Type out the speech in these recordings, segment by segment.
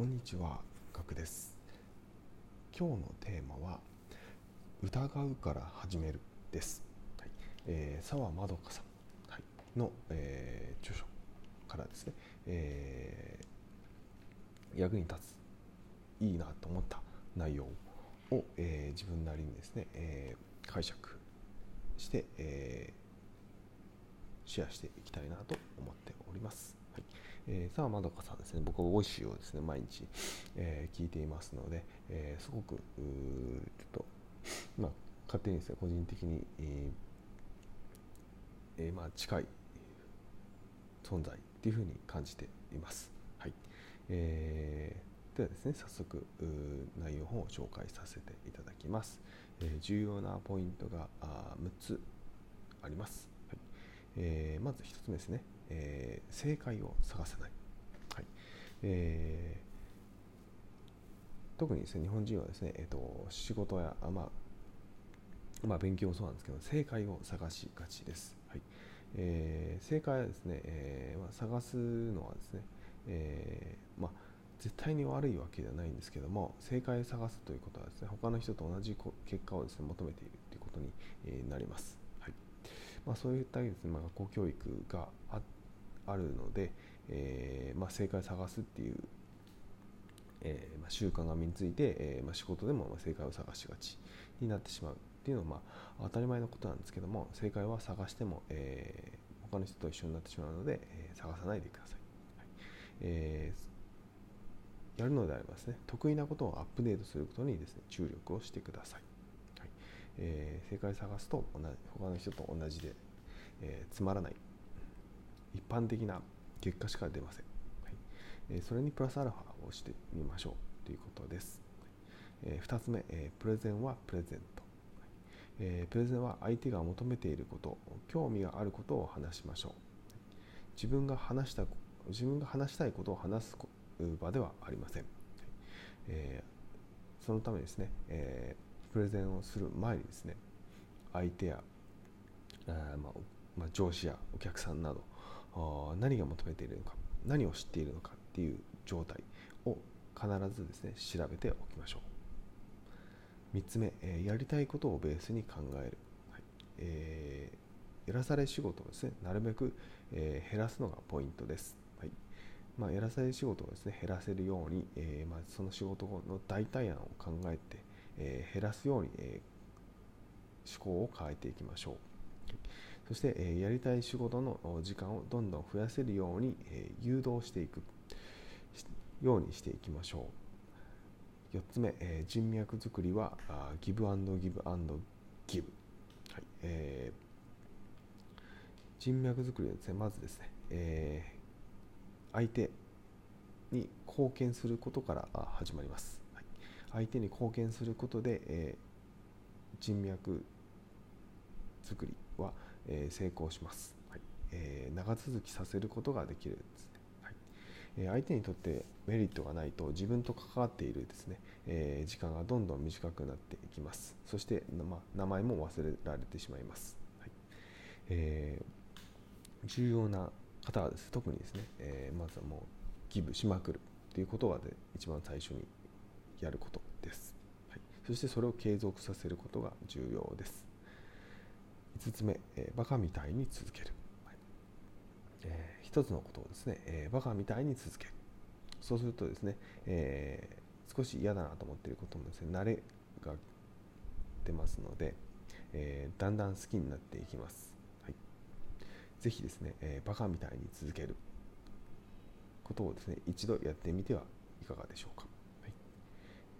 こんにちは、ガクです。今日のテーマは疑うから始めるです。はいえー、沢まどかさん、はい、の、えー著書からですね、えー役に立ついいなと思った内容を、えー自分なりにですね、えー解釈して、えーシェアしていきたいなと思っております。いえー、さあまどかさんですね、僕はボイシーをですね毎日、えー聞いていますので、えーすごくちょっと、まあ、勝手にですね個人的に、ええーまあ、近い存在っていうふうに感じています。はいえーではですね早速内容を紹介させていただきます。えー重要なポイントが6つあります。はいえまず1つ目ですね、えー正解を探さない。はいえー特にですね日本人はですね、えー、と仕事やあまあまあ、勉強もそうなんですけど正解を探しがちです。はいえー正解はですね、えーまあ、探すのはですね、えーまあ、絶対に悪いわけではないんですけども正解を探すということはですね他の人と同じこ結果をですね求めているということに、なります。はいまあ、そういったですね、まあ、学校教育がああるので、えーまあ、正解を探すっていう、えーまあ、習慣が身について、えーまあ、仕事でも正解を探しがちになってしまうっていうのは、まあ、当たり前のことなんですけども正解は探しても、えー他の人と一緒になってしまうので、えー探さないでください、はい。えやるのであればですね。得意なことをアップデートすることにですね注力をしてください、はい。えー正解を探すと同じ他の人と同じで、えーつまらない一般的な結果しか出ません、はい。えそれにプラスアルファをしてみましょうということです、え2つ目、えプレゼンはプレゼント、えプレゼンは相手が求めていること興味があることを話しましょう。自分が話した自分が話したいことを話す場ではありません、えそのためですね、えプレゼンをする前にですね相手やあまあ、上司やお客さんなど何が求めているのか何を知っているのかっていう状態を必ずですね調べておきましょう。3つ目、えーやりたいことをベースに考える、はい。えーやらされ仕事をですねなるべく、えー減らすのがポイントです、はい。まあ、やらされ仕事をですね減らせるように、えまあ、その仕事の代替案を考えて、え減らすように、え思考を変えていきましょう。そして、えやりたい仕事の時間をどんどん増やせるように、え誘導していくようにしていきましょう。4つ目、え人脈作りはあギブアンドギブアンドギブ、はいえー人脈作りはですねまずですね、えー相手に貢献することから始まります、はい相手に貢献することで、えー人脈作りは、えー成功します、はい。えー長続きさせることができるですね、はい。えー相手にとってメリットがないと自分と関わっているですね、えー時間がどんどん短くなっていきます。そして、ま、名前も忘れられてしまいます、はい。えー重要な方はです。特にですね、えーまずはもうギブしまくるということがで一番最初にやることです、はい、そしてそれを継続させることが重要です。5つ目、えーバカみたいに続ける、はい。えー一つのことをですね、えーバカみたいに続ける。そうするとですね、えー少し嫌だなと思っていることもですね慣れが出ますので、えーだんだん好きになっていきます、はい、ぜひですね、えーバカみたいに続ける。ことをですね一度やってみてはいかがでしょうか、はい。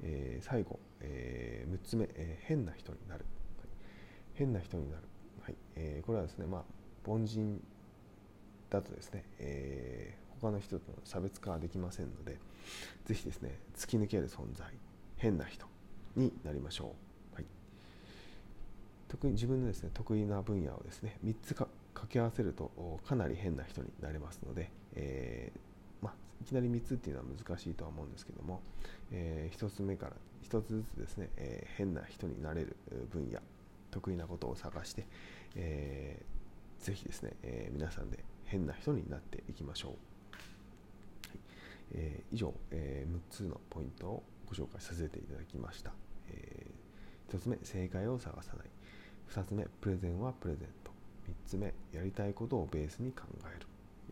えー最後、え6つ目、えー変な人になる、はい。変な人になる、はい。えーこれはですね、まあ、凡人だとですね、えー他の人との差別化はできませんのでぜひですね突き抜ける存在変な人になりましょう、はい、特に自分のですね得意な分野をですね3つか掛け合わせるとかなり変な人になれますので、えーまあ、いきなり3つっていうのは難しいとは思うんですけども、え1つ目から1つずつですね、え変な人になれる分野得意なことを探して、えーぜひですね、えー皆さんで変な人になっていきましょう。はい。えー、以上、えー、6つのポイントをご紹介させていただきました、えー、1つ目正解を探さない。2つ目プレゼンはプレゼント。3つ目やりたいことをベースに考える。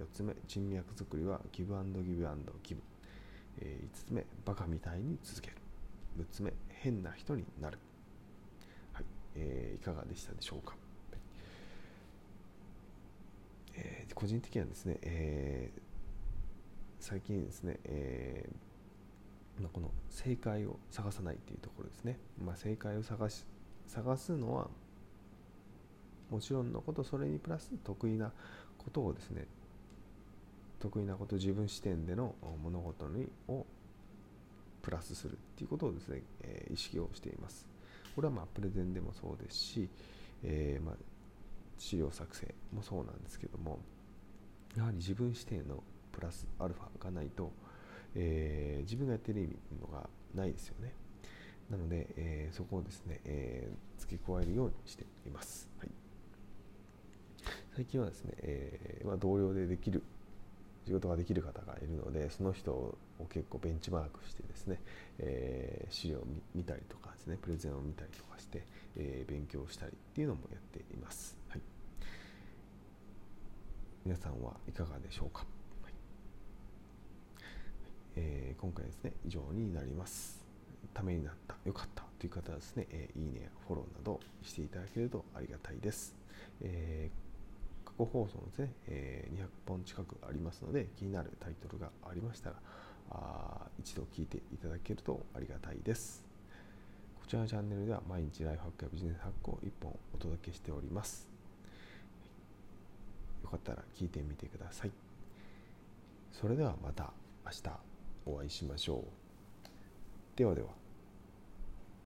4つ目人脈作りはギブアンドギブアンドギブ、えー、5つ目バカみたいに続ける。6つ目変な人になる、えー、いかがでしたでしょうか、えー、個人的にはですね、えー、最近ですね、えーまあ、この正解を探さないっていうところですね、まあ、正解を探し探すのはもちろんのことそれにプラス得意なことをですね得意なこと自分視点での物事にをプラスするっていうことをですね、えー、意識をしています。これはまあプレゼンでもそうですし、えー、まあ資料作成もそうなんですけどもやはり自分視点のプラスアルファがないと、えー、自分がやってる意味のがないですよね。なので、えー、そこをですね、えー、付け加えるようにしています、はい。最近はですね、えー、まあ、同僚でできる仕事ができる方がいるのでその人を結構ベンチマークしてですね、えー、資料を見たりとかですねプレゼンを見たりとかして、えー、勉強したりっていうのもやっています、はい、皆さんはいかがでしょうか、はい。えー、今回ですね以上になります。ためになったよかったという方はですね、えいいねフォローなどしていただけるとありがたいです、えー個放送のですね、えー、200本近くありますので気になるタイトルがありましたらあ一度聞いていただけるとありがたいです。こちらのチャンネルでは毎日ライフハックやビジネスハックを1本お届けしております。よかったら聞いてみてください。それではまた明日お会いしましょう。ではでは。